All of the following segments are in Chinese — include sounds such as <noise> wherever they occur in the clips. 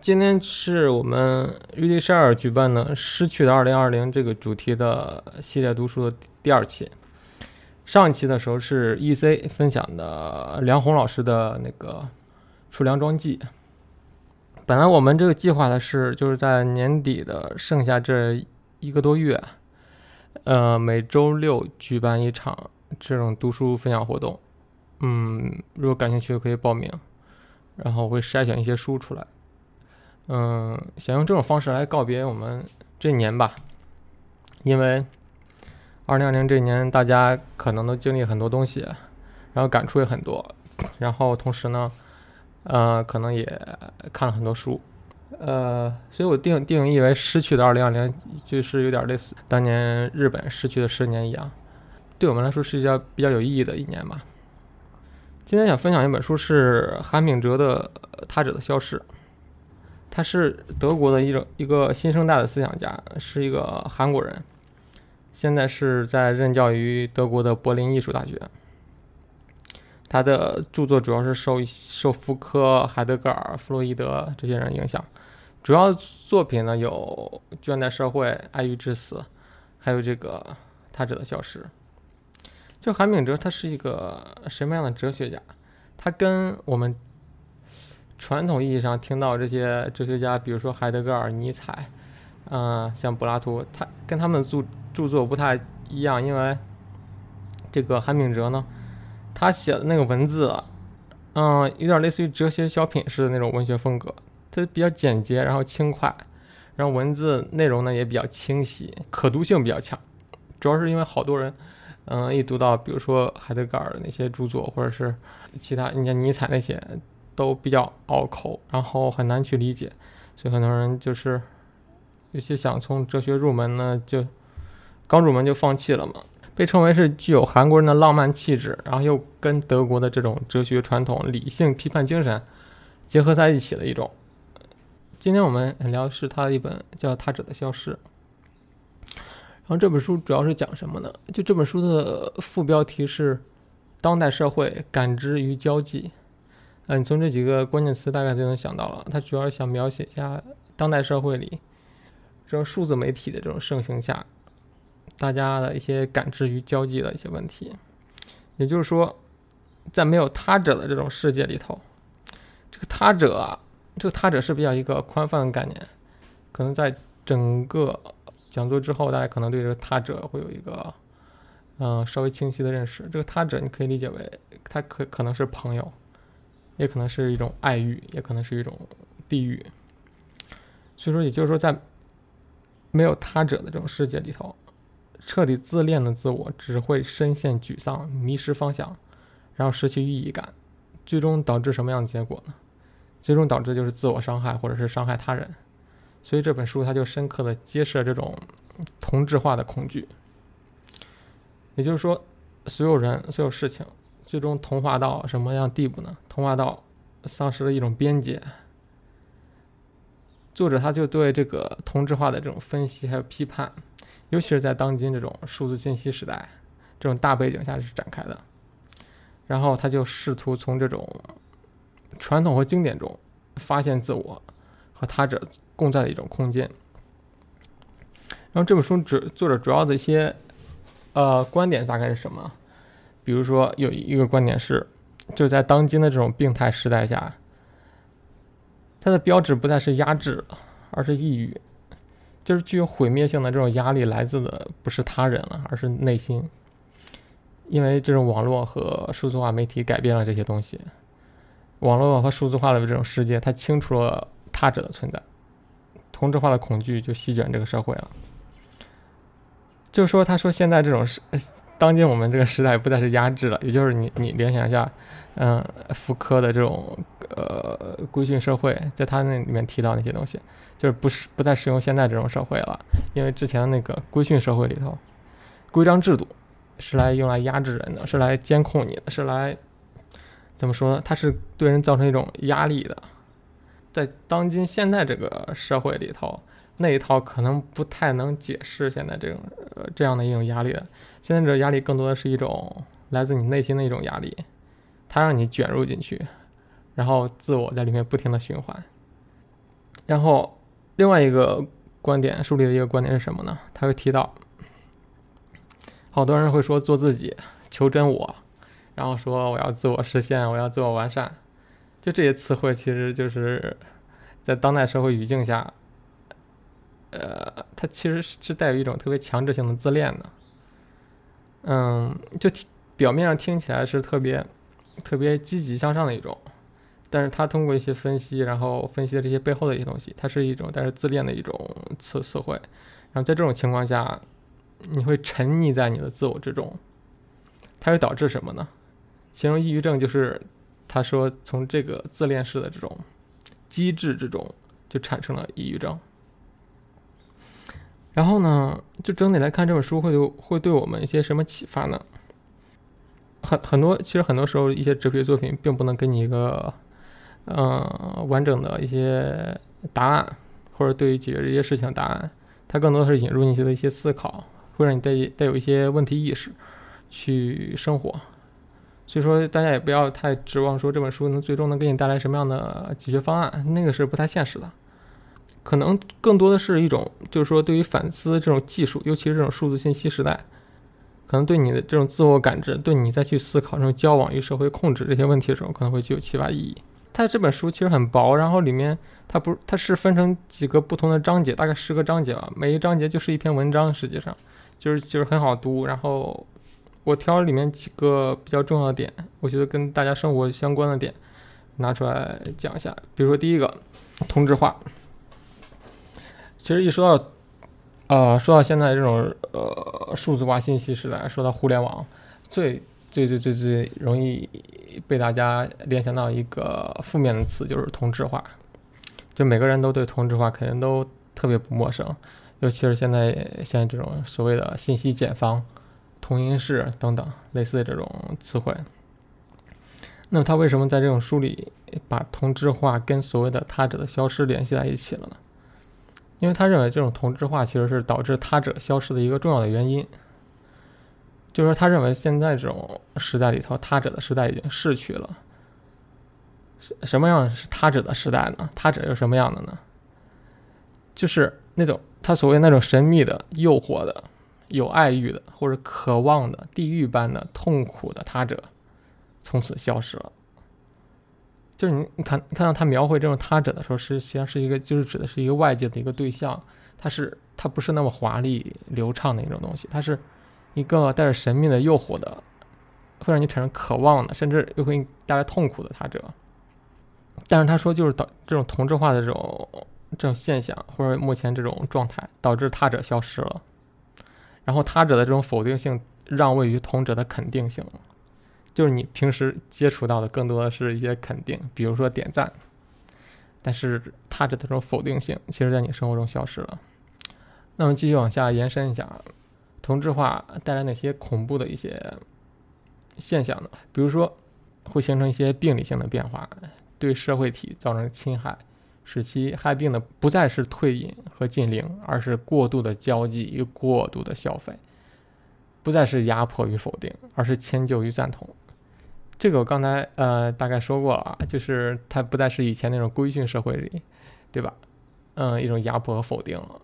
今天是我们瑞丽十二举办的《失去的2020》这个主题的系列读书的第二期。上一期的时候是 E.C 分享的梁红老师的那个《出梁庄记》。本来我们这个计划的是，就是在年底的剩下这一个多月，呃，每周六举办一场这种读书分享活动。嗯，如果感兴趣可以报名，然后会筛选一些书出来。嗯，想用这种方式来告别我们这一年吧，因为二零二零这一年大家可能都经历很多东西，然后感触也很多，然后同时呢，呃，可能也看了很多书，呃，所以我定定义为失去的二零二零，就是有点类似当年日本失去的十年一样，对我们来说是一较比较有意义的一年吧。今天想分享一本书是韩炳哲的《他者的消失》。他是德国的一种一个新生代的思想家，是一个韩国人，现在是在任教于德国的柏林艺术大学。他的著作主要是受受福柯、海德格尔、弗洛伊德这些人影响，主要作品呢有《倦怠社会》《爱欲之死》，还有这个《他者的消失》。就韩炳哲，他是一个什么样的哲学家？他跟我们。传统意义上听到这些哲学家，比如说海德格尔、尼采，嗯，像柏拉图，他跟他们著著作不太一样，因为这个韩炳哲呢，他写的那个文字，嗯，有点类似于哲学小品式的那种文学风格，它比较简洁，然后轻快，然后文字内容呢也比较清晰，可读性比较强，主要是因为好多人，嗯，一读到比如说海德格尔的那些著作，或者是其他你像尼采那些。都比较拗口，然后很难去理解，所以很多人就是有些想从哲学入门呢，就刚入门就放弃了嘛。被称为是具有韩国人的浪漫气质，然后又跟德国的这种哲学传统、理性批判精神结合在一起的一种。今天我们聊的是他的一本叫《他者的消失》，然后这本书主要是讲什么呢？就这本书的副标题是“当代社会感知与交际”。嗯，你从这几个关键词大概就能想到了，它主要是想描写一下当代社会里这种数字媒体的这种盛行下，大家的一些感知与交际的一些问题。也就是说，在没有他者的这种世界里头，这个他者啊，这个他者是比较一个宽泛的概念。可能在整个讲座之后，大家可能对这个他者会有一个嗯稍微清晰的认识。这个他者你可以理解为，他可可能是朋友。也可能是一种爱欲，也可能是一种地狱。所以说，也就是说，在没有他者的这种世界里头，彻底自恋的自我只会深陷沮丧、迷失方向，然后失去意义感，最终导致什么样的结果呢？最终导致就是自我伤害，或者是伤害他人。所以这本书它就深刻的揭示了这种同质化的恐惧。也就是说，所有人、所有事情。最终同化到什么样地步呢？同化到丧失了一种边界。作者他就对这个同质化的这种分析还有批判，尤其是在当今这种数字信息时代这种大背景下是展开的。然后他就试图从这种传统和经典中发现自我和他者共在的一种空间。然后这本书主作者主要的一些呃观点大概是什么？比如说，有一个观点是，就在当今的这种病态时代下，它的标志不再是压制，而是抑郁，就是具有毁灭性的这种压力来自的不是他人了，而是内心。因为这种网络和数字化媒体改变了这些东西，网络和数字化的这种世界，它清除了他者的存在，同质化的恐惧就席卷这个社会了。就说，他说现在这种是。当今我们这个时代不再是压制了，也就是你你联想一下，嗯，福柯的这种呃规训社会，在他那里面提到那些东西，就是不是不再适用现在这种社会了，因为之前的那个规训社会里头，规章制度是来用来压制人的，是来监控你的，是来怎么说呢？它是对人造成一种压力的，在当今现在这个社会里头。那一套可能不太能解释现在这种呃这样的一种压力的。现在这压力更多的是一种来自你内心的一种压力，它让你卷入进去，然后自我在里面不停的循环。然后另外一个观点，树立的一个观点是什么呢？他会提到，好多人会说做自己，求真我，然后说我要自我实现，我要自我完善，就这些词汇其实就是在当代社会语境下，呃，它其实是带有一种特别强制性的自恋的。嗯，就表面上听起来是特别特别积极向上的一种，但是他通过一些分析，然后分析的这些背后的一些东西，它是一种带着自恋的一种词词汇。然后在这种情况下，你会沉溺在你的自我之中，它会导致什么呢？形容抑郁症就是他说从这个自恋式的这种机制之中就产生了抑郁症。然后呢，就整体来看，这本书会对会对我们一些什么启发呢？很很多，其实很多时候一些哲学作品并不能给你一个，嗯，完整的一些答案，或者对于解决这些事情的答案，它更多的是引入你的一些思考，会让你带带有一些问题意识去生活。所以说，大家也不要太指望说这本书能最终能给你带来什么样的解决方案，那个是不太现实的。可能更多的是一种，就是说，对于反思这种技术，尤其是这种数字信息时代，可能对你的这种自我感知，对你再去思考这种交往与社会控制这些问题的时候，可能会具有启发意义。它这本书其实很薄，然后里面它不，它是分成几个不同的章节，大概十个章节吧，每一章节就是一篇文章，实际上就是就是很好读。然后我挑里面几个比较重要的点，我觉得跟大家生活相关的点拿出来讲一下。比如说第一个，同质化。其实一说到，呃，说到现在这种呃数字化信息时代，说到互联网，最最最最最容易被大家联想到一个负面的词，就是同质化。就每个人都对同质化肯定都特别不陌生，尤其是现在像这种所谓的信息茧房、同音室等等类似的这种词汇。那么他为什么在这种书里把同质化跟所谓的他者的消失联系在一起了呢？因为他认为这种同质化其实是导致他者消失的一个重要的原因，就是他认为现在这种时代里头，他者的时代已经逝去了。什什么样是他者的时代呢？他者又什么样的呢？就是那种他所谓那种神秘的、诱惑的、有爱欲的或者渴望的、地狱般的痛苦的他者，从此消失了。就是你，你看，看到他描绘这种他者的时候，是实际上是一个，就是指的是一个外界的一个对象，他是，他不是那么华丽流畅的一种东西，它是一个带着神秘的诱惑的，会让你产生渴望的，甚至又会带来痛苦的他者。但是他说，就是导这种同质化的这种这种现象，或者目前这种状态，导致他者消失了，然后他者的这种否定性让位于同者的肯定性。就是你平时接触到的更多的是一些肯定，比如说点赞，但是他的这种否定性，其实在你生活中消失了。那么继续往下延伸一下，同质化带来哪些恐怖的一些现象呢？比如说会形成一些病理性的变化，对社会体造成侵害，使其害病的不再是退隐和禁令，而是过度的交际与过度的消费，不再是压迫与否定，而是迁就与赞同。这个我刚才呃大概说过了啊，就是它不再是以前那种规训社会里，对吧？嗯，一种压迫和否定了，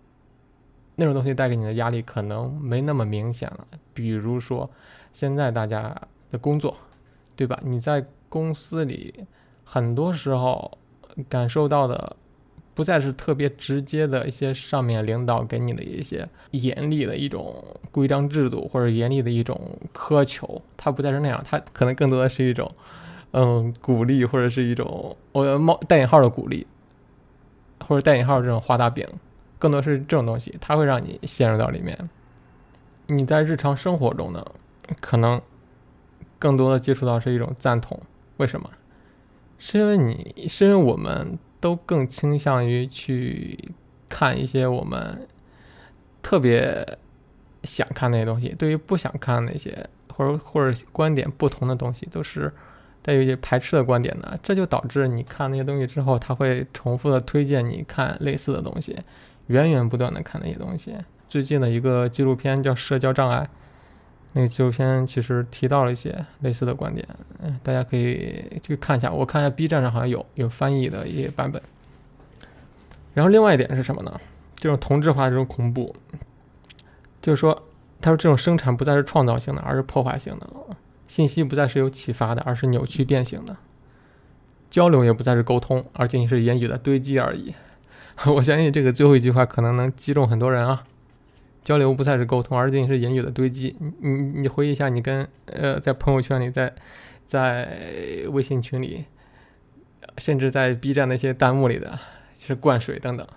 那种东西带给你的压力可能没那么明显了。比如说现在大家的工作，对吧？你在公司里很多时候感受到的。不再是特别直接的一些上面领导给你的一些严厉的一种规章制度，或者严厉的一种苛求，它不再是那样，它可能更多的是一种，嗯，鼓励或者是一种我冒带引号的鼓励，或者带引号这种画大饼，更多是这种东西，它会让你陷入到里面。你在日常生活中呢，可能更多的接触到是一种赞同，为什么？是因为你是因为我们。都更倾向于去看一些我们特别想看那些东西，对于不想看那些或者或者观点不同的东西，都是带有一些排斥的观点的。这就导致你看那些东西之后，他会重复的推荐你看类似的东西，源源不断的看那些东西。最近的一个纪录片叫《社交障碍》。那个纪录片其实提到了一些类似的观点，嗯，大家可以去看一下。我看一下 B 站上好像有有翻译的一些版本。然后另外一点是什么呢？这种同质化这种恐怖，就是说，他说这种生产不再是创造性的，而是破坏性的了。信息不再是有启发的，而是扭曲变形的。交流也不再是沟通，而仅仅是言语的堆积而已。<laughs> 我相信这个最后一句话可能能击中很多人啊。交流不再是沟通，而仅仅是言语的堆积。你你回忆一下，你跟呃在朋友圈里，在在微信群里，甚至在 B 站那些弹幕里的，是灌水等等。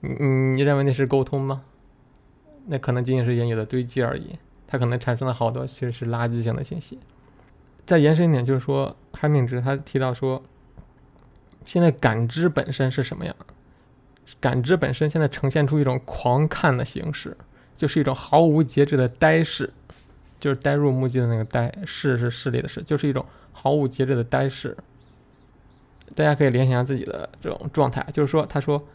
你你认为那是沟通吗？那可能仅仅是言语的堆积而已。它可能产生了好多其实是垃圾性的信息。再延伸一点，就是说，韩敏之他提到说。现在感知本身是什么样？感知本身现在呈现出一种狂看的形式，就是一种毫无节制的呆视，就是呆入目击的那个呆，视是视力的视，就是一种毫无节制的呆视。大家可以联想下自己的这种状态，就是说，他说，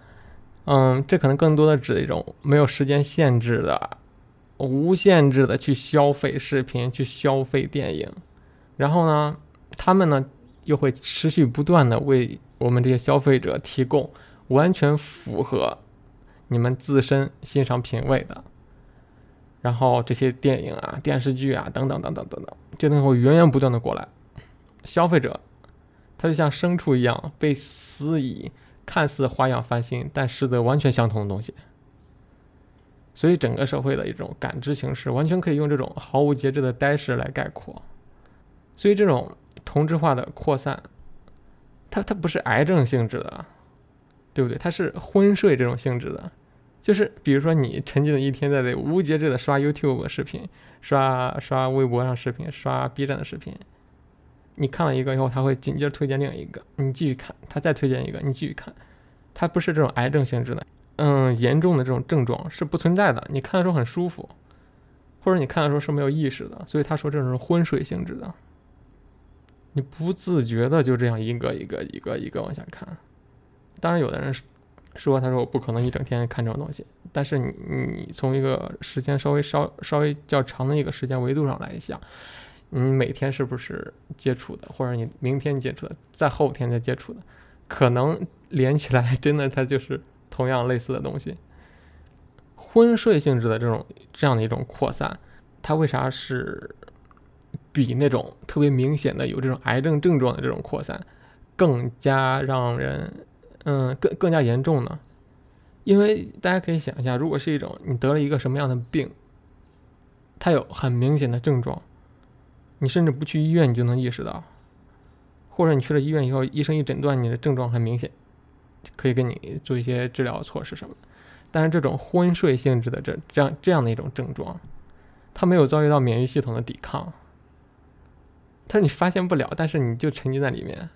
嗯，这可能更多的指一种没有时间限制的、无限制的去消费视频、去消费电影，然后呢，他们呢又会持续不断的为。我们这些消费者提供完全符合你们自身欣赏品味的，然后这些电影啊、电视剧啊等等等等等等，就能够源源不断的过来。消费者他就像牲畜一样被施以看似花样翻新，但实则完全相同的东西。所以整个社会的一种感知形式，完全可以用这种毫无节制的呆滞来概括。所以这种同质化的扩散。它它不是癌症性质的，对不对？它是昏睡这种性质的，就是比如说你沉浸了一天在这无节制的刷 YouTube 视频、刷刷微博上视频、刷 B 站的视频，你看了一个以后，他会紧接着推荐另一个，你继续看，他再推荐一个，你继续看，它不是这种癌症性质的，嗯，严重的这种症状是不存在的。你看的时候很舒服，或者你看的时候是没有意识的，所以他说这种是昏睡性质的。你不自觉的就这样一个一个一个一个往下看，当然有的人说，他说我不可能一整天看这种东西，但是你你从一个时间稍微稍稍微较长的一个时间维度上来想，你每天是不是接触的，或者你明天接触的，在后天再接触的，可能连起来 <laughs> 真的它就是同样类似的东西。昏睡性质的这种这样的一种扩散，它为啥是？比那种特别明显的有这种癌症症状的这种扩散，更加让人，嗯，更更加严重呢？因为大家可以想一下，如果是一种你得了一个什么样的病，它有很明显的症状，你甚至不去医院你就能意识到，或者你去了医院以后，医生一诊断你的症状很明显，可以给你做一些治疗措施什么。但是这种昏睡性质的这这样这样的一种症状，它没有遭遇到免疫系统的抵抗。他说：“你发现不了，但是你就沉浸在里面，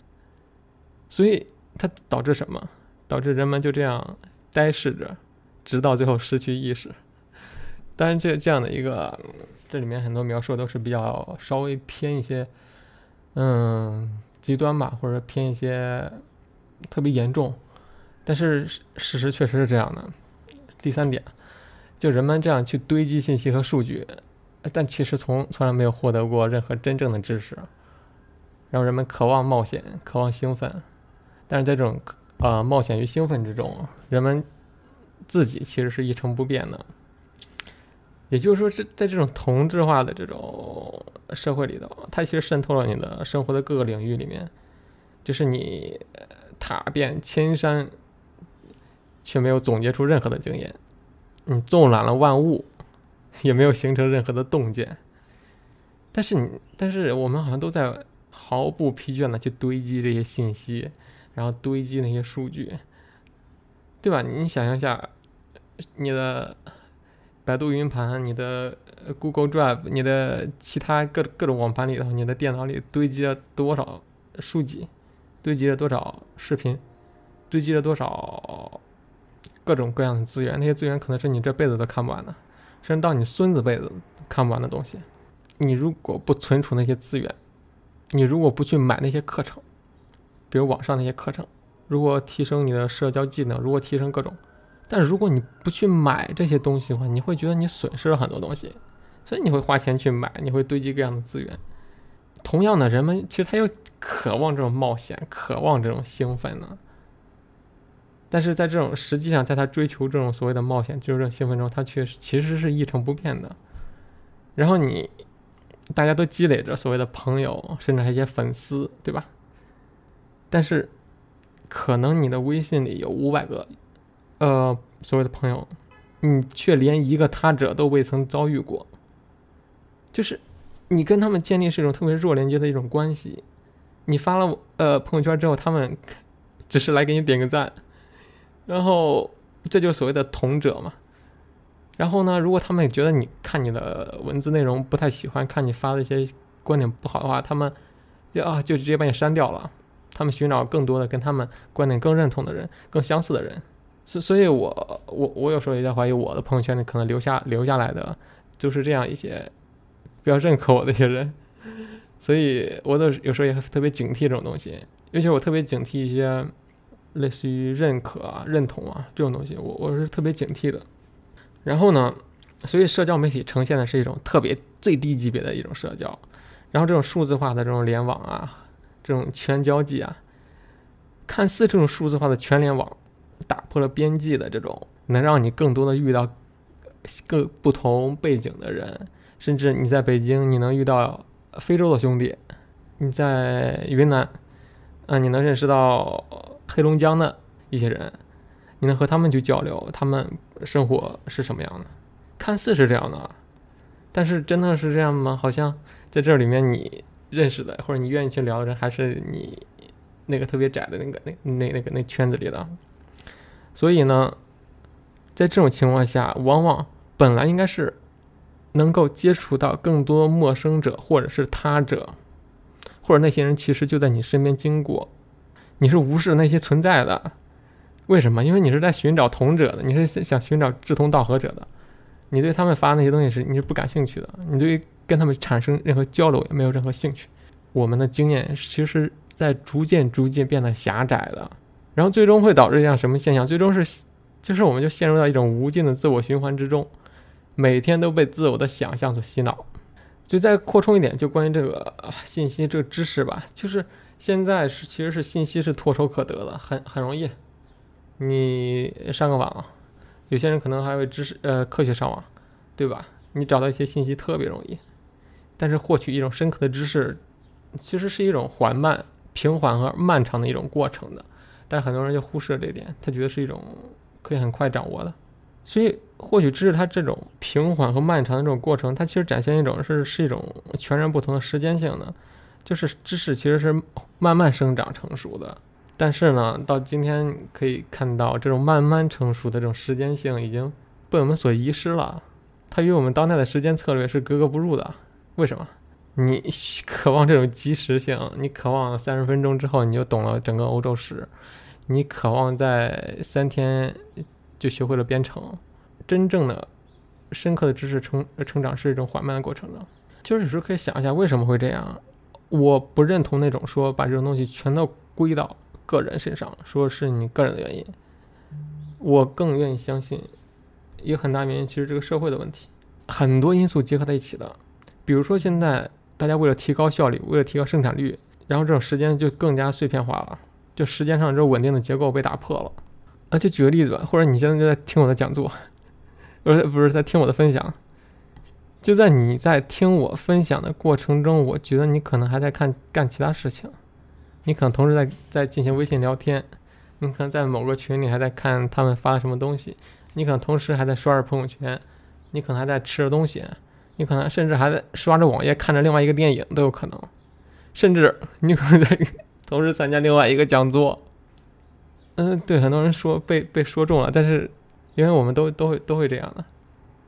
所以它导致什么？导致人们就这样呆视着，直到最后失去意识。当然，这这样的一个，这里面很多描述都是比较稍微偏一些，嗯，极端吧，或者偏一些特别严重。但是事实确实是这样的。第三点，就人们这样去堆积信息和数据。”但其实从从来没有获得过任何真正的知识，让人们渴望冒险，渴望兴奋。但是在这种呃冒险与兴奋之中，人们自己其实是一成不变的。也就是说，是在这种同质化的这种社会里头，它其实渗透了你的生活的各个领域里面。就是你踏遍千山，却没有总结出任何的经验。你纵览了万物。也没有形成任何的洞见，但是你，但是我们好像都在毫不疲倦的去堆积这些信息，然后堆积那些数据，对吧？你想象一下，你的百度云盘、你的 Google Drive、你的其他各各种网盘里头，你的电脑里堆积了多少数据，堆积了多少视频，堆积了多少各种各样的资源，那些资源可能是你这辈子都看不完的。甚至到你孙子辈子看不完的东西，你如果不存储那些资源，你如果不去买那些课程，比如网上那些课程，如果提升你的社交技能，如果提升各种，但是如果你不去买这些东西的话，你会觉得你损失了很多东西，所以你会花钱去买，你会堆积各样的资源。同样的，人们其实他又渴望这种冒险，渴望这种兴奋呢。但是在这种实际上，在他追求这种所谓的冒险，就是这种兴奋中，他却其实是一成不变的。然后你大家都积累着所谓的朋友，甚至还有一些粉丝，对吧？但是可能你的微信里有五百个呃所谓的朋友，你却连一个他者都未曾遭遇过。就是你跟他们建立是一种特别弱连接的一种关系。你发了呃朋友圈之后，他们 <laughs> 只是来给你点个赞。然后，这就是所谓的同者嘛。然后呢，如果他们觉得你看你的文字内容不太喜欢，看你发的一些观点不好的话，他们就啊就直接把你删掉了。他们寻找更多的跟他们观点更认同的人、更相似的人。所所以，我我我有时候也在怀疑，我的朋友圈里可能留下留下来的就是这样一些比较认可我的一些人。<laughs> 所以，我都有时候也特别警惕这种东西，尤其是我特别警惕一些。类似于认可啊、认同啊这种东西，我我是特别警惕的。然后呢，所以社交媒体呈现的是一种特别最低级别的一种社交。然后这种数字化的这种联网啊，这种全交际啊，看似这种数字化的全联网打破了边际的这种，能让你更多的遇到各不同背景的人，甚至你在北京你能遇到非洲的兄弟，你在云南，啊，你能认识到。黑龙江的一些人，你能和他们去交流，他们生活是什么样的？看似是这样的，但是真的是这样吗？好像在这里面你认识的或者你愿意去聊的人，还是你那个特别窄的那个那那那个那圈子里的。所以呢，在这种情况下，往往本来应该是能够接触到更多陌生者或者是他者，或者那些人其实就在你身边经过。你是无视那些存在的，为什么？因为你是在寻找同者的，你是想寻找志同道合者的。你对他们发那些东西是你是不感兴趣的，你对跟他们产生任何交流也没有任何兴趣。我们的经验其实在逐渐逐渐变得狭窄的，然后最终会导致一样什么现象？最终是就是我们就陷入到一种无尽的自我循环之中，每天都被自我的想象所洗脑。就再扩充一点，就关于这个信息这个知识吧，就是。现在是其实是信息是唾手可得的，很很容易。你上个网，有些人可能还会知识呃科学上网，对吧？你找到一些信息特别容易，但是获取一种深刻的知识，其实是一种缓慢、平缓和漫长的一种过程的。但是很多人就忽视了这点，他觉得是一种可以很快掌握的。所以获取知识，它这种平缓和漫长的这种过程，它其实展现一种是是一种全然不同的时间性的。就是知识其实是慢慢生长成熟的，但是呢，到今天可以看到这种慢慢成熟的这种时间性已经被我们所遗失了，它与我们当代的时间策略是格格不入的。为什么？你渴望这种及时性，你渴望三十分钟之后你就懂了整个欧洲史，你渴望在三天就学会了编程，真正的深刻的知识成成长是一种缓慢的过程的。就是有时候可以想一下，为什么会这样？我不认同那种说把这种东西全都归到个人身上，说是你个人的原因。我更愿意相信，一个很大原因其实这个社会的问题，很多因素结合在一起的。比如说现在大家为了提高效率，为了提高生产率，然后这种时间就更加碎片化了，就时间上这种稳定的结构被打破了。啊，就举个例子吧，或者你现在就在听我的讲座，不是不是在听我的分享。就在你在听我分享的过程中，我觉得你可能还在看干其他事情，你可能同时在在进行微信聊天，你可能在某个群里还在看他们发了什么东西，你可能同时还在刷着朋友圈，你可能还在吃着东西，你可能甚至还在刷着网页看着另外一个电影都有可能，甚至你可能在同时参加另外一个讲座。嗯，对，很多人说被被说中了，但是因为我们都都会都会这样的，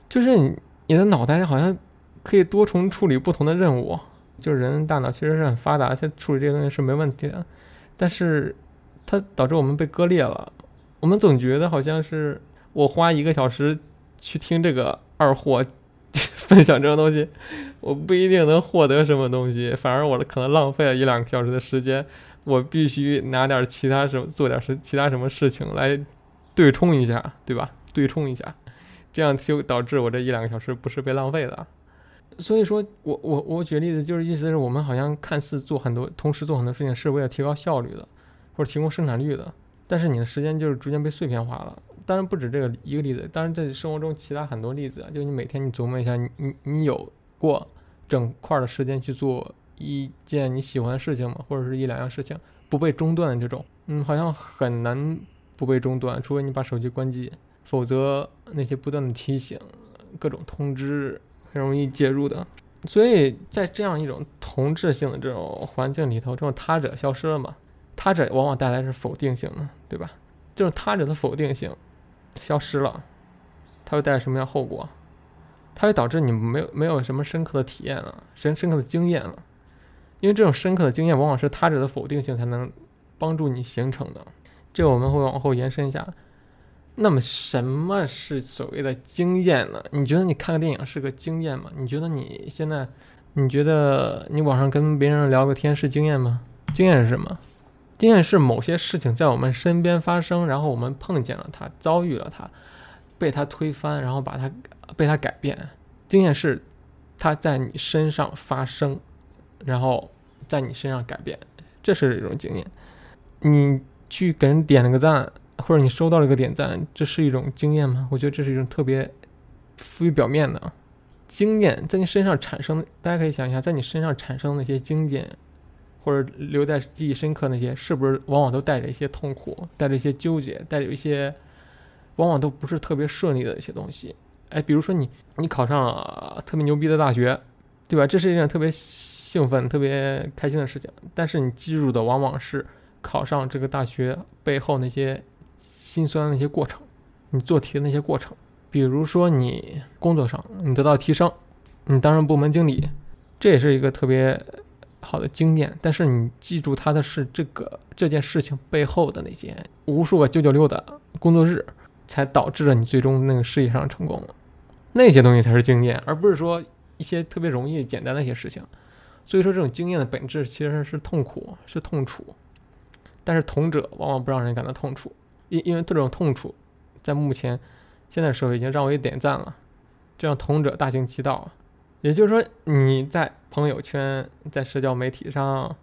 就是你。你的脑袋好像可以多重处理不同的任务，就是人大脑其实是很发达，而且处理这些东西是没问题的。但是它导致我们被割裂了。我们总觉得好像是我花一个小时去听这个二货 <laughs> 分享这种东西，我不一定能获得什么东西，反而我可能浪费了一两个小时的时间。我必须拿点其他什么做点事，其他什么事情来对冲一下，对吧？对冲一下。这样就导致我这一两个小时不是被浪费的，所以说我我我举例子就是意思是我们好像看似做很多同时做很多事情是为了提高效率的，或者提供生产率的，但是你的时间就是逐渐被碎片化了。当然不止这个一个例子，当然在生活中其他很多例子啊，就你每天你琢磨一下，你你有过整块的时间去做一件你喜欢的事情吗？或者是一两样事情不被中断的这种，嗯，好像很难不被中断，除非你把手机关机，否则那些不断的提醒、各种通知很容易介入的。所以在这样一种同质性的这种环境里头，这种他者消失了嘛？他者往往带来是否定性的，对吧？这种他者的否定性。消失了，它会带来什么样后果？它会导致你没有没有什么深刻的体验了，深深刻的经验了。因为这种深刻的经验往往是他者的否定性才能帮助你形成的。这个我们会往后延伸一下。那么什么是所谓的经验呢？你觉得你看个电影是个经验吗？你觉得你现在，你觉得你网上跟别人聊个天是经验吗？经验是什么？经验是某些事情在我们身边发生，然后我们碰见了它，遭遇了它，被它推翻，然后把它被它改变。经验是它在你身上发生，然后在你身上改变，这是一种经验。你去给人点了个赞，或者你收到了一个点赞，这是一种经验吗？我觉得这是一种特别浮于表面的经验，在你身上产生。大家可以想一下，在你身上产生那些经验。或者留在记忆深刻那些，是不是往往都带着一些痛苦，带着一些纠结，带着一些，往往都不是特别顺利的一些东西？哎，比如说你你考上了特别牛逼的大学，对吧？这是一件特别兴奋、特别开心的事情。但是你记住的往往是考上这个大学背后那些心酸的那些过程，你做题的那些过程。比如说你工作上你得到提升，你担任部门经理，这也是一个特别。好的经验，但是你记住它的是这个这件事情背后的那些无数个九九六的工作日，才导致了你最终那个事业上成功了。那些东西才是经验，而不是说一些特别容易简单的一些事情。所以说，这种经验的本质其实是痛苦，是痛楚。但是同者往往不让人感到痛楚，因因为这种痛楚在目前现在社会已经让我点赞了，这让同者大行其道。也就是说，你在朋友圈、在社交媒体上，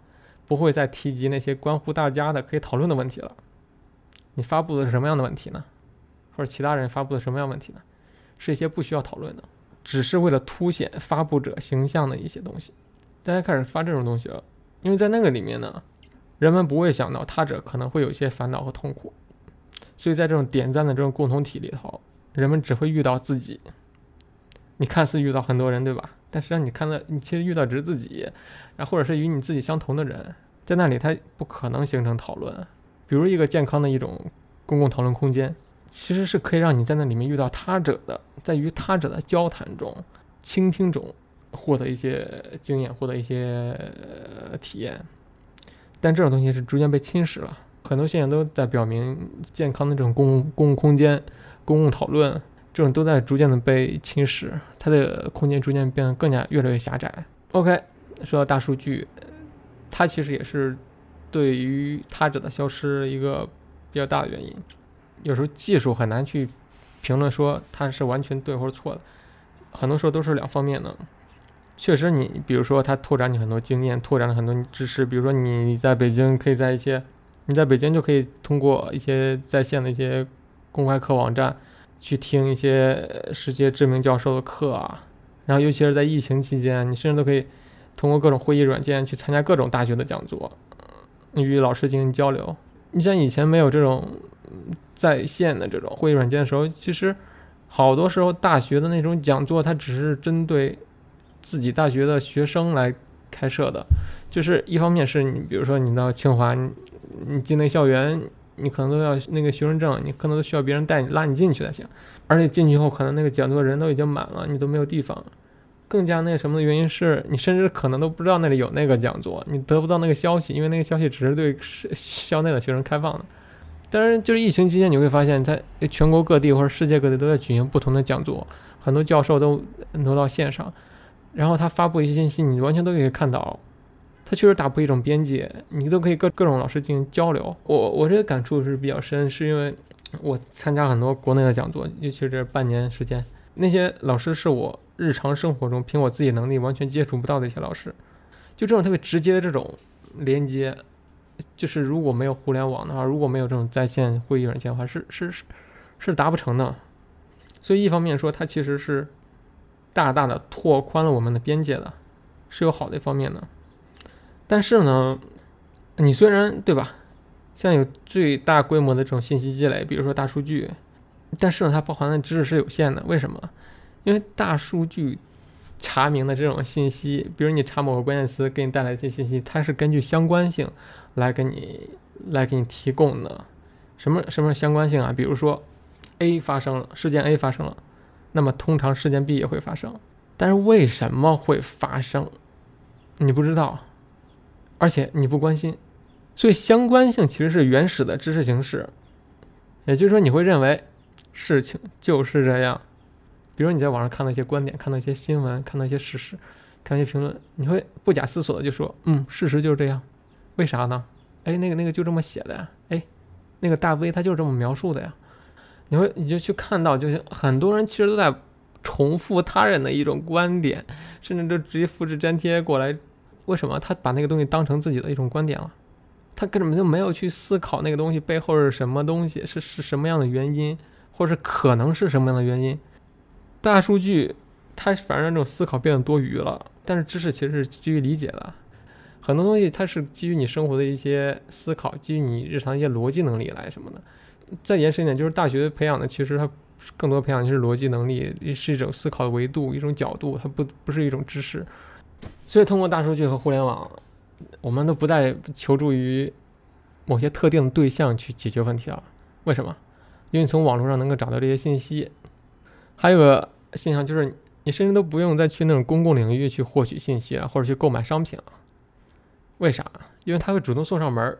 不会再提及那些关乎大家的可以讨论的问题了。你发布的是什么样的问题呢？或者其他人发布的什么样问题呢？是一些不需要讨论的，只是为了凸显发布者形象的一些东西。大家开始发这种东西了，因为在那个里面呢，人们不会想到他者可能会有一些烦恼和痛苦，所以在这种点赞的这种共同体里头，人们只会遇到自己。你看似遇到很多人，对吧？但实际上你看到，你其实遇到只是自己，然后或者是与你自己相同的人，在那里他不可能形成讨论。比如一个健康的一种公共讨论空间，其实是可以让你在那里面遇到他者的，在与他者的交谈中、倾听中获得一些经验，获得一些体验。但这种东西是逐渐被侵蚀了，很多现象都在表明，健康的这种公共公共空间、公共讨论。这种都在逐渐的被侵蚀，它的空间逐渐变得更加越来越狭窄。OK，说到大数据，它其实也是对于他者的消失一个比较大的原因。有时候技术很难去评论说它是完全对或者错的，很多时候都是两方面的。确实，你比如说它拓展你很多经验，拓展了很多知识。比如说你在北京可以在一些，你在北京就可以通过一些在线的一些公开课网站。去听一些世界知名教授的课啊，然后尤其是在疫情期间，你甚至都可以通过各种会议软件去参加各种大学的讲座，与老师进行交流。你像以前没有这种在线的这种会议软件的时候，其实好多时候大学的那种讲座，它只是针对自己大学的学生来开设的，就是一方面是你比如说你到清华，你你进那校园。你可能都要那个学生证，你可能都需要别人带你拉你进去才行。而且进去后，可能那个讲座人都已经满了，你都没有地方。更加那什么的原因是你甚至可能都不知道那里有那个讲座，你得不到那个消息，因为那个消息只是对校内的学生开放的。但是就是疫情期间，你会发现在全国各地或者世界各地都在举行不同的讲座，很多教授都挪到线上，然后他发布一些信息，你完全都可以看到。它确实打破一种边界，你都可以各各种老师进行交流。我我这个感触是比较深，是因为我参加很多国内的讲座，尤其是这半年时间，那些老师是我日常生活中凭我自己能力完全接触不到的一些老师。就这种特别直接的这种连接，就是如果没有互联网的话，如果没有这种在线会议软件的话，是是是是达不成的。所以一方面说，它其实是大大的拓宽了我们的边界的，是有好的一方面的。但是呢，你虽然对吧，现在有最大规模的这种信息积累，比如说大数据，但是呢，它包含的知识是有限的。为什么？因为大数据查明的这种信息，比如你查某个关键词给你带来一些信息，它是根据相关性来给你来给你提供的。什么什么相关性啊？比如说。A 发生了，事件 A 发生了，那么通常事件 B 也会发生，但是为什么会发生，你不知道，而且你不关心，所以相关性其实是原始的知识形式，也就是说你会认为事情就是这样，比如你在网上看到一些观点，看到一些新闻，看到一些事实，看到一些评论，你会不假思索的就说，嗯，事实就是这样，为啥呢？哎，那个那个就这么写的呀，哎，那个大 V 他就是这么描述的呀。你会，你就去看到，就是很多人其实都在重复他人的一种观点，甚至就直接复制粘贴过来。为什么他把那个东西当成自己的一种观点了？他根本就没有去思考那个东西背后是什么东西，是是什么样的原因，或者是可能是什么样的原因。大数据它反而让这种思考变得多余了，但是知识其实是基于理解的，很多东西它是基于你生活的一些思考，基于你日常一些逻辑能力来什么的。再延伸一点，就是大学培养的，其实它更多培养的是逻辑能力，是一种思考的维度，一种角度，它不不是一种知识。所以，通过大数据和互联网，我们都不再求助于某些特定对象去解决问题了。为什么？因为你从网络上能够找到这些信息。还有个现象就是，你甚至都不用再去那种公共领域去获取信息了，或者去购买商品了。为啥？因为它会主动送上门儿。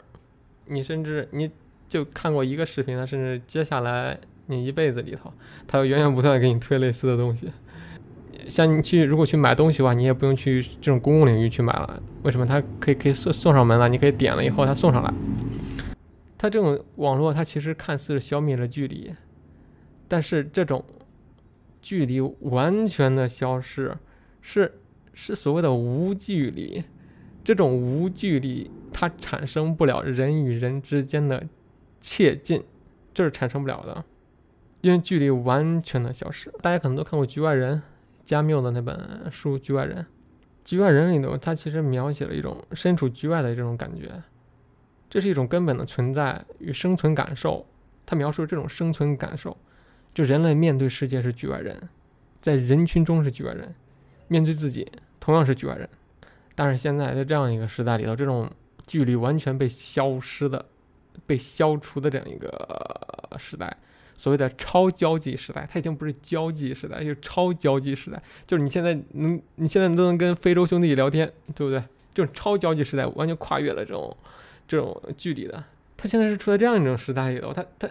你甚至你。就看过一个视频，他甚至接下来你一辈子里头，他会源源不断给你推类似的东西。像你去如果去买东西的话，你也不用去这种公共领域去买了。为什么？他可以可以送送上门了，你可以点了以后他送上来。他这种网络，它其实看似是消灭了距离，但是这种距离完全的消失，是是所谓的无距离。这种无距离，它产生不了人与人之间的。切近，这是产生不了的，因为距离完全的消失。大家可能都看过《局外人》，加缪的那本书《局外人》。《局外人》里头，他其实描写了一种身处局外的这种感觉，这是一种根本的存在与生存感受。他描述这种生存感受，就人类面对世界是局外人，在人群中是局外人，面对自己同样是局外人。但是现在在这样一个时代里头，这种距离完全被消失的。被消除的这样一个时代，所谓的超交际时代，它已经不是交际时代，就是超交际时代。就是你现在能，你现在都能跟非洲兄弟聊天，对不对？这种超交际时代完全跨越了这种这种距离的。他现在是处在这样一种时代里头，他他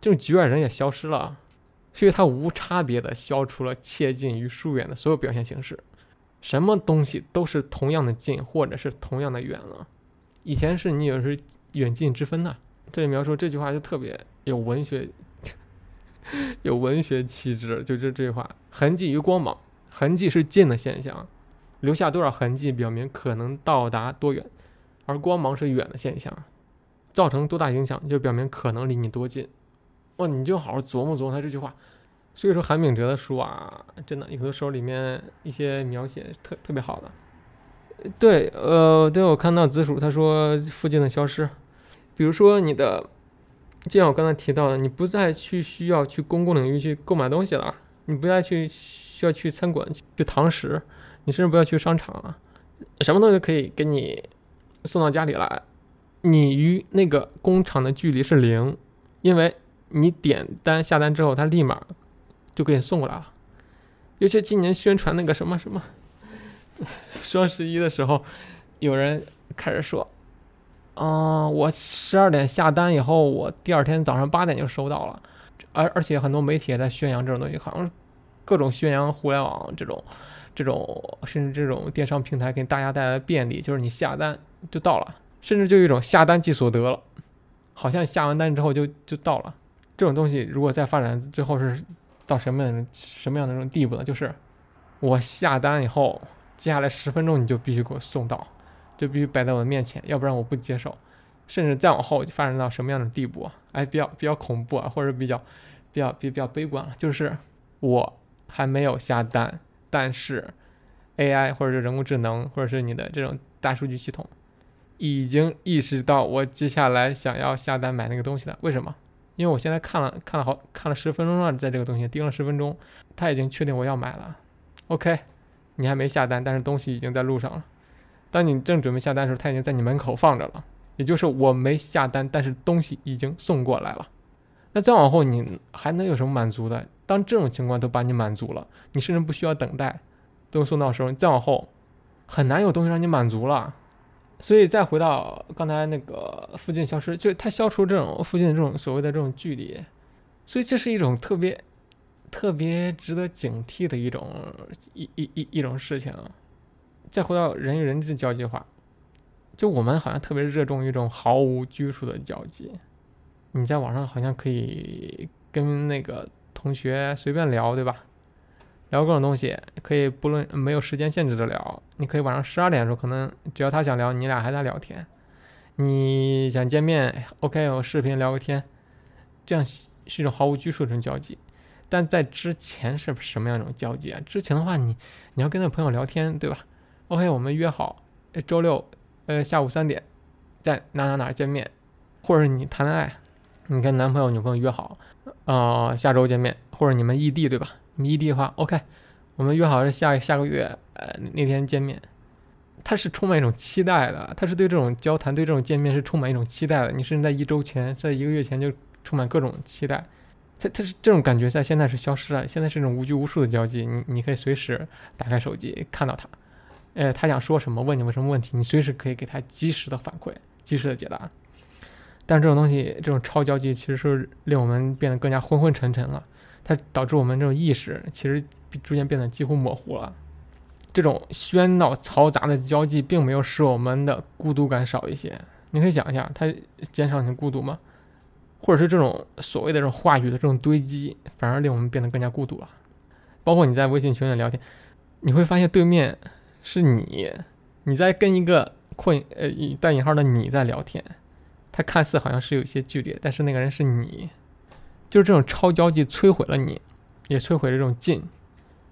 这种局外人也消失了，所以他无差别的消除了切近与疏远的所有表现形式。什么东西都是同样的近，或者是同样的远了。以前是你有时。远近之分呐，这里描述这句话就特别有文学，<laughs> 有文学气质。就这这句话，痕迹与光芒，痕迹是近的现象，留下多少痕迹表明可能到达多远；而光芒是远的现象，造成多大影响就表明可能离你多近。哇，你就好好琢磨琢磨他这句话。所以说，韩炳哲的书啊，真的有的时候里面一些描写特特别好的。对，呃，对我看到紫薯他说附近的消失。比如说你的，就像我刚才提到的，你不再去需要去公共领域去购买东西了，你不再去需要去餐馆去堂食，你甚至不要去商场了，什么东西都可以给你送到家里来，你与那个工厂的距离是零，因为你点单下单之后，他立马就给你送过来了。尤其今年宣传那个什么什么 <laughs> 双十一的时候，有人开始说。嗯，我十二点下单以后，我第二天早上八点就收到了，而而且很多媒体也在宣扬这种东西，好像各种宣扬互联网这种、这种甚至这种电商平台给大家带来便利，就是你下单就到了，甚至就有一种下单即所得了，好像下完单之后就就到了。这种东西如果再发展，最后是到什么样什么样的那种地步呢？就是我下单以后，接下来十分钟你就必须给我送到。就必须摆在我的面前，要不然我不接受。甚至再往后就发展到什么样的地步啊？哎，比较比较恐怖啊，或者比较比较比比较悲观了，就是我还没有下单，但是 AI 或者是人工智能或者是你的这种大数据系统已经意识到我接下来想要下单买那个东西了。为什么？因为我现在看了看了好看了十分钟了，在这个东西盯了十分钟，他已经确定我要买了。OK，你还没下单，但是东西已经在路上了。当你正准备下单的时候，他已经在你门口放着了。也就是我没下单，但是东西已经送过来了。那再往后你还能有什么满足的？当这种情况都把你满足了，你甚至不需要等待，都送到时候，再往后很难有东西让你满足了。所以再回到刚才那个附近消失，就它消除这种附近的这种所谓的这种距离，所以这是一种特别特别值得警惕的一种一一一一种事情。再回到人与人之间的交际的话，就我们好像特别热衷于一种毫无拘束的交际。你在网上好像可以跟那个同学随便聊，对吧？聊各种东西，可以不论没有时间限制的聊。你可以晚上十二点的时候，可能只要他想聊，你俩还在聊天。你想见面，OK，我视频聊个天，这样是一种毫无拘束的这种交际。但在之前是什么样一种交际啊？之前的话，你你要跟那朋友聊天，对吧？OK，我们约好周六呃下午三点在哪哪哪见面，或者你谈恋爱，你跟男朋友女朋友约好，呃下周见面，或者你们异地，对吧？你们异地的话，OK，我们约好是下下个月，呃，那天见面。他是充满一种期待的，他是对这种交谈、对这种见面是充满一种期待的。你甚至在一周前、在一个月前就充满各种期待。他他是这种感觉在现在是消失了，现在是一种无拘无束的交际。你你可以随时打开手机看到他，呃，他想说什么，问你们什么问题，你随时可以给他及时的反馈、及时的解答。但这种东西，这种超交际其实是令我们变得更加昏昏沉沉了。它导致我们这种意识其实逐渐变得几乎模糊了。这种喧闹嘈杂的交际并没有使我们的孤独感少一些。你可以想一下，它减少你的孤独吗？或者是这种所谓的这种话语的这种堆积，反而令我们变得更加孤独了。包括你在微信群里聊天，你会发现对面是你，你在跟一个困呃带引号的你在聊天，他看似好像是有一些距离，但是那个人是你。就是这种超交际摧毁了你，也摧毁了这种近，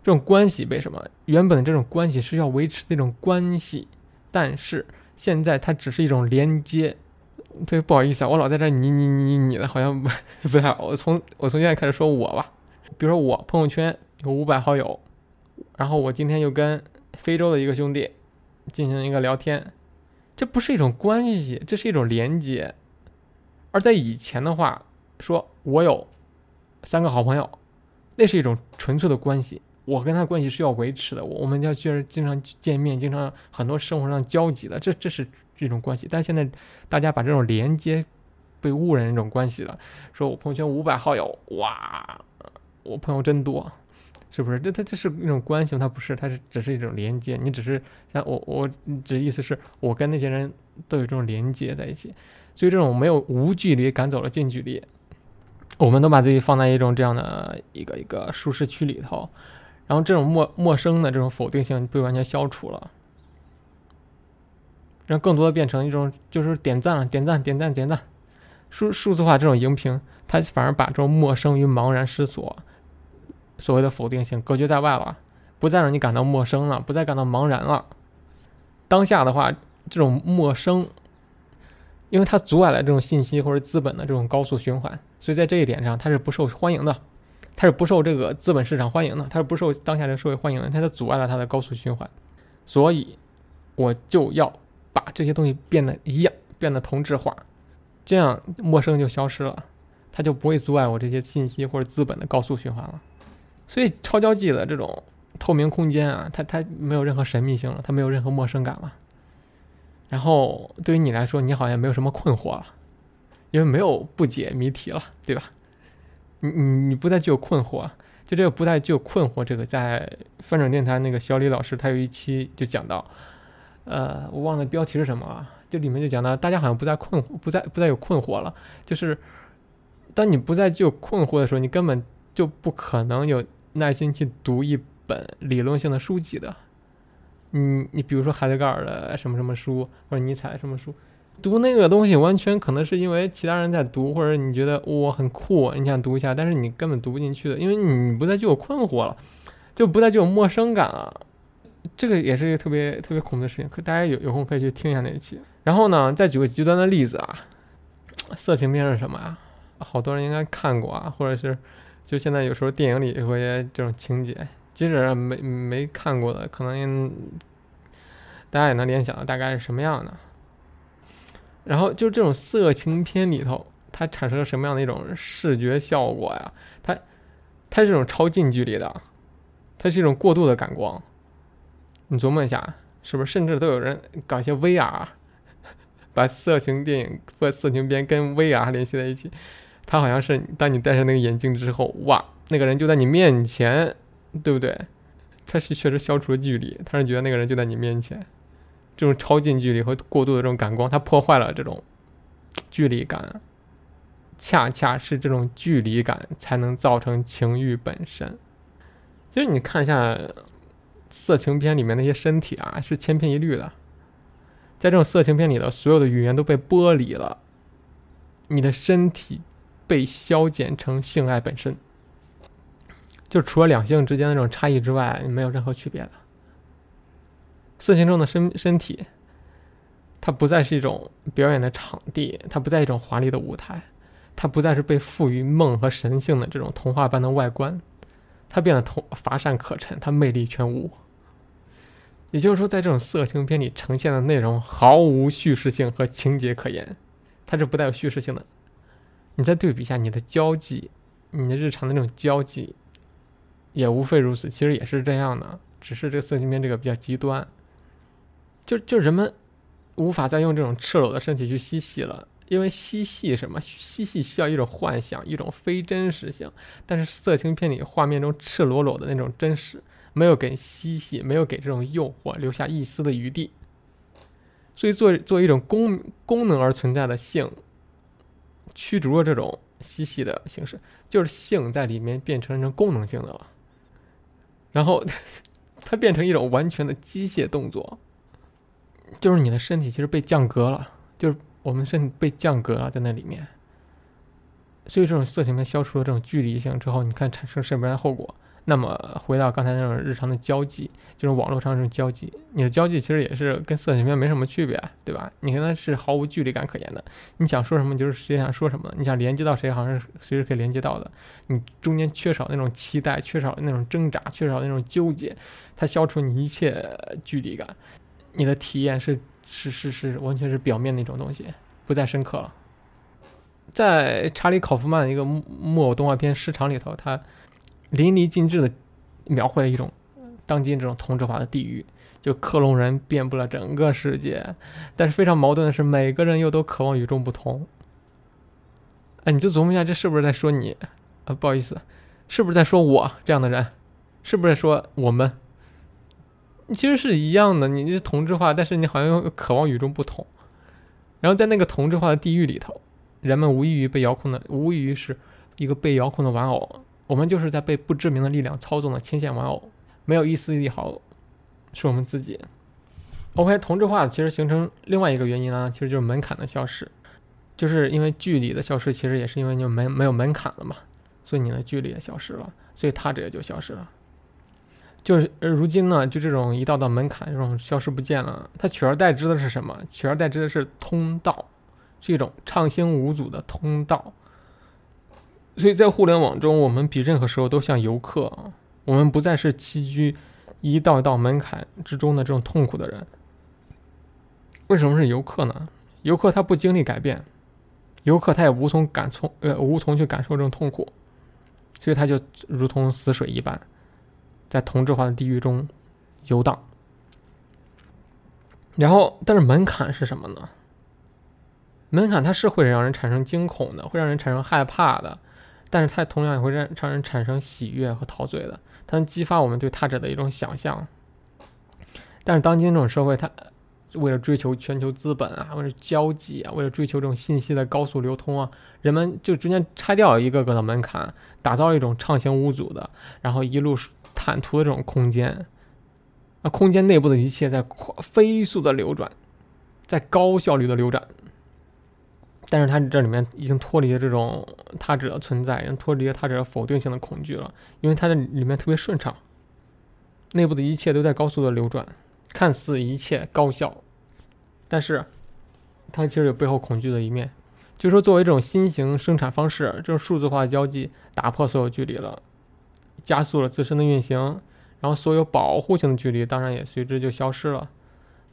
这种关系被什么？原本的这种关系是要维持这种关系，但是现在它只是一种连接。对，不好意思啊，我老在这你你你你的，好像不 <laughs> 不太好。我从我从现在开始说我吧，比如说我朋友圈有五百好友，然后我今天又跟非洲的一个兄弟进行一个聊天，这不是一种关系，这是一种连接。而在以前的话。说我有三个好朋友，那是一种纯粹的关系，我跟他关系是要维持的，我们要就是经常见面，经常很多生活上交集的，这这是这种关系。但现在大家把这种连接被误认一种关系了，说我朋友圈五百好友，哇，我朋友真多，是不是？这它这是一种关系吗？它不是，它是只是一种连接。你只是像我我这意思是我跟那些人都有这种连接在一起，所以这种没有无距离赶走了近距离。我们都把自己放在一种这样的一个一个舒适区里头，然后这种陌陌生的这种否定性被完全消除了，让更多的变成一种就是点赞了，点赞，点赞，点赞，数数字化这种荧屏，它反而把这种陌生与茫然失所，所谓的否定性隔绝在外了，不再让你感到陌生了，不再感到茫然了。当下的话，这种陌生。因为它阻碍了这种信息或者资本的这种高速循环，所以在这一点上它是不受欢迎的，它是不受这个资本市场欢迎的，它是不受当下这个社会欢迎的，它就阻碍了它的高速循环。所以我就要把这些东西变得一样，变得同质化，这样陌生就消失了，它就不会阻碍我这些信息或者资本的高速循环了。所以超交际的这种透明空间啊，它它没有任何神秘性了，它没有任何陌生感了。然后对于你来说，你好像没有什么困惑了，因为没有不解谜题了，对吧？你你你不再具有困惑，就这个不再具有困惑，这个在翻转电台那个小李老师他有一期就讲到，呃，我忘了标题是什么了，就里面就讲到大家好像不再困惑，不再不再有困惑了，就是当你不再具有困惑的时候，你根本就不可能有耐心去读一本理论性的书籍的。你你比如说海德格尔的什么什么书，或者尼采什么书，读那个东西完全可能是因为其他人在读，或者你觉得我很酷，你想读一下，但是你根本读不进去的，因为你不再具有困惑了，就不再具有陌生感了。这个也是一个特别特别恐怖的事情，可大家有有空可以去听一下那一期。然后呢，再举个极端的例子啊，色情片是什么啊？好多人应该看过啊，或者是就现在有时候电影里会这种情节，即使没没看过的，可能大家也能联想到大概是什么样的。然后就这种色情片里头，它产生了什么样的一种视觉效果呀？它它是这种超近距离的，它是一种过度的感光。你琢磨一下，是不是？甚至都有人搞些 VR，<laughs> 把色情电影或色情片跟 VR 联系在一起。它好像是当你戴上那个眼镜之后，哇，那个人就在你面前，对不对？它是确实消除了距离，他是觉得那个人就在你面前。这种超近距离和过度的这种感光，它破坏了这种距离感。恰恰是这种距离感才能造成情欲本身。其实你看一下。色情片里面那些身体啊，是千篇一律的。在这种色情片里的所有的语言都被剥离了，你的身体被消减成性爱本身，就除了两性之间的这种差异之外，没有任何区别的。色情中的身身体，它不再是一种表演的场地，它不再一种华丽的舞台，它不再是被赋予梦和神性的这种童话般的外观，它变得同乏善可陈，它魅力全无。也就是说，在这种色情片里呈现的内容毫无叙事性和情节可言，它是不带有叙事性的。你再对比一下你的交际，你的日常的那种交际，也无非如此。其实也是这样的，只是这个色情片这个比较极端。就就人们无法再用这种赤裸的身体去嬉戏了，因为嬉戏什么？嬉戏需要一种幻想，一种非真实性。但是色情片里画面中赤裸裸的那种真实。没有给嬉戏，没有给这种诱惑留下一丝的余地，所以作作为一种功功能而存在的性，驱逐了这种嬉戏的形式，就是性在里面变成一种功能性的了，然后它变成一种完全的机械动作，就是你的身体其实被降格了，就是我们身体被降格了在那里面，所以这种色情片消除了这种距离性之后，你看产生什么样的后果？那么回到刚才那种日常的交际，就是网络上这种交际，你的交际其实也是跟色情片没什么区别，对吧？你跟他是毫无距离感可言的，你想说什么就是谁想说什么，你想连接到谁好像是随时可以连接到的，你中间缺少那种期待，缺少那种挣扎，缺少那种纠结，它消除你一切距离感，你的体验是是是是完全是表面的一种东西，不再深刻了。在查理·考夫曼的一个木偶动画片《市场》里头，他。淋漓尽致的描绘了一种当今这种同质化的地狱，就克隆人遍布了整个世界，但是非常矛盾的是，每个人又都渴望与众不同。哎，你就琢磨一下，这是不是在说你？啊，不好意思，是不是在说我这样的人？是不是在说我们？其实是一样的，你是同质化，但是你好像又渴望与众不同。然后在那个同质化的地狱里头，人们无异于被遥控的，无异于是一个被遥控的玩偶。我们就是在被不知名的力量操纵的牵线玩偶，没有一丝一毫是我们自己。OK，同质化其实形成另外一个原因呢，其实就是门槛的消失，就是因为距离的消失，其实也是因为你没没有门槛了嘛，所以你的距离也消失了，所以它这也就消失了。就是如今呢，就这种一道道门槛这种消失不见了，它取而代之的是什么？取而代之的是通道，是一种畅行无阻的通道。所以在互联网中，我们比任何时候都像游客啊！我们不再是栖居一道道门槛之中的这种痛苦的人。为什么是游客呢？游客他不经历改变，游客他也无从感从呃无从去感受这种痛苦，所以他就如同死水一般，在同质化的地狱中游荡。然后，但是门槛是什么呢？门槛它是会让人产生惊恐的，会让人产生害怕的。但是它同样也会让让人产生喜悦和陶醉的，它能激发我们对他者的一种想象。但是当今这种社会，它为了追求全球资本啊，为了交际啊，为了追求这种信息的高速流通啊，人们就逐渐拆掉了一个个的门槛，打造了一种畅行无阻的，然后一路坦途的这种空间。那空间内部的一切在飞速的流转，在高效率的流转。但是它这里面已经脱离了这种他者存在，已经脱离了他者否定性的恐惧了，因为它这里面特别顺畅，内部的一切都在高速的流转，看似一切高效，但是它其实有背后恐惧的一面。就说，作为这种新型生产方式，这种数字化的交际打破所有距离了，加速了自身的运行，然后所有保护性的距离当然也随之就消失了。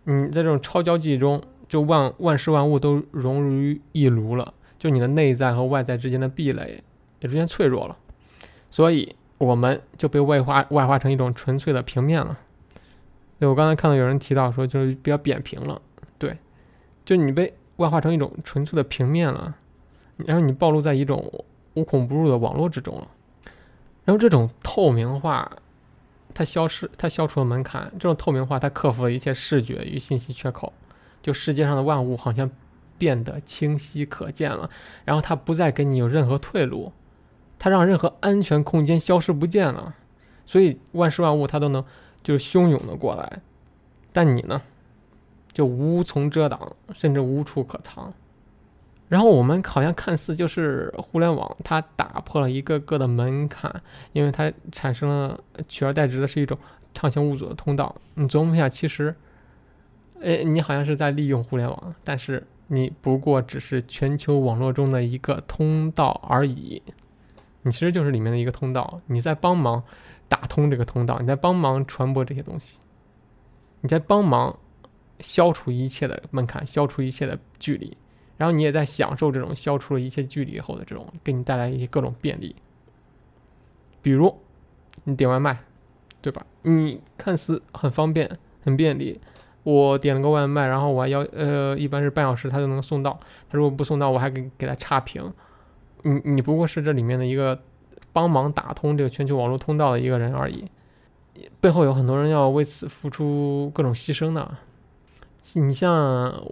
你在这种超交际中。就万万事万物都融入于一炉了，就你的内在和外在之间的壁垒也逐渐脆弱了，所以我们就被外化外化成一种纯粹的平面了。对我刚才看到有人提到说，就是比较扁平了，对，就你被外化成一种纯粹的平面了，然后你暴露在一种无孔不入的网络之中了，然后这种透明化，它消失，它消除了门槛，这种透明化它克服了一切视觉与信息缺口。就世界上的万物好像变得清晰可见了，然后它不再给你有任何退路，它让任何安全空间消失不见了，所以万事万物它都能就是汹涌的过来，但你呢，就无从遮挡，甚至无处可藏。然后我们好像看似就是互联网，它打破了一个个的门槛，因为它产生了取而代之的是一种畅行无阻的通道。你琢磨一下，其实。哎，你好像是在利用互联网，但是你不过只是全球网络中的一个通道而已。你其实就是里面的一个通道，你在帮忙打通这个通道，你在帮忙传播这些东西，你在帮忙消除一切的门槛，消除一切的距离，然后你也在享受这种消除了一切距离后的这种给你带来一些各种便利。比如你点外卖，对吧？你看似很方便、很便利。我点了个外卖，然后我还要呃，一般是半小时他就能送到。他如果不送到，我还给给他差评。你你不过是这里面的一个帮忙打通这个全球网络通道的一个人而已，背后有很多人要为此付出各种牺牲的。你像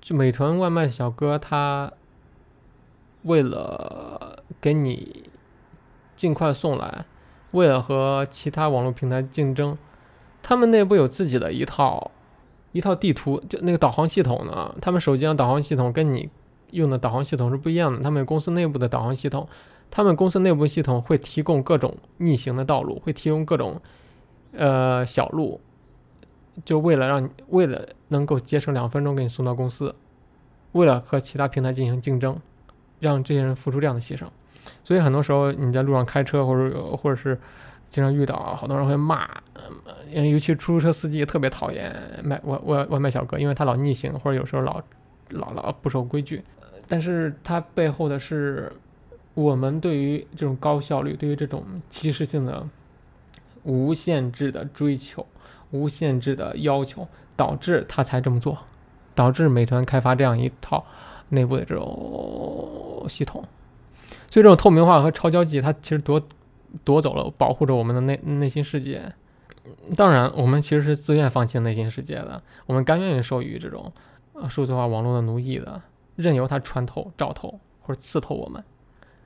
就美团外卖小哥，他为了给你尽快送来，为了和其他网络平台竞争，他们内部有自己的一套。一套地图，就那个导航系统呢？他们手机上导航系统跟你用的导航系统是不一样的。他们公司内部的导航系统，他们公司内部系统会提供各种逆行的道路，会提供各种呃小路，就为了让你为了能够节省两分钟给你送到公司，为了和其他平台进行竞争，让这些人付出这样的牺牲。所以很多时候你在路上开车，或者或者是。经常遇到好多人会骂，嗯尤其出租车司机特别讨厌卖外外外卖小哥，因为他老逆行，或者有时候老老老不守规矩。但是他背后的是我们对于这种高效率、对于这种及时性的无限制的追求、无限制的要求，导致他才这么做，导致美团开发这样一套内部的这种系统。所以这种透明化和超交际，它其实多。夺走了保护着我们的内内心世界，当然，我们其实是自愿放弃内心世界的，我们甘愿受于这种呃数字化网络的奴役的，任由它穿透、照透或者刺透我们。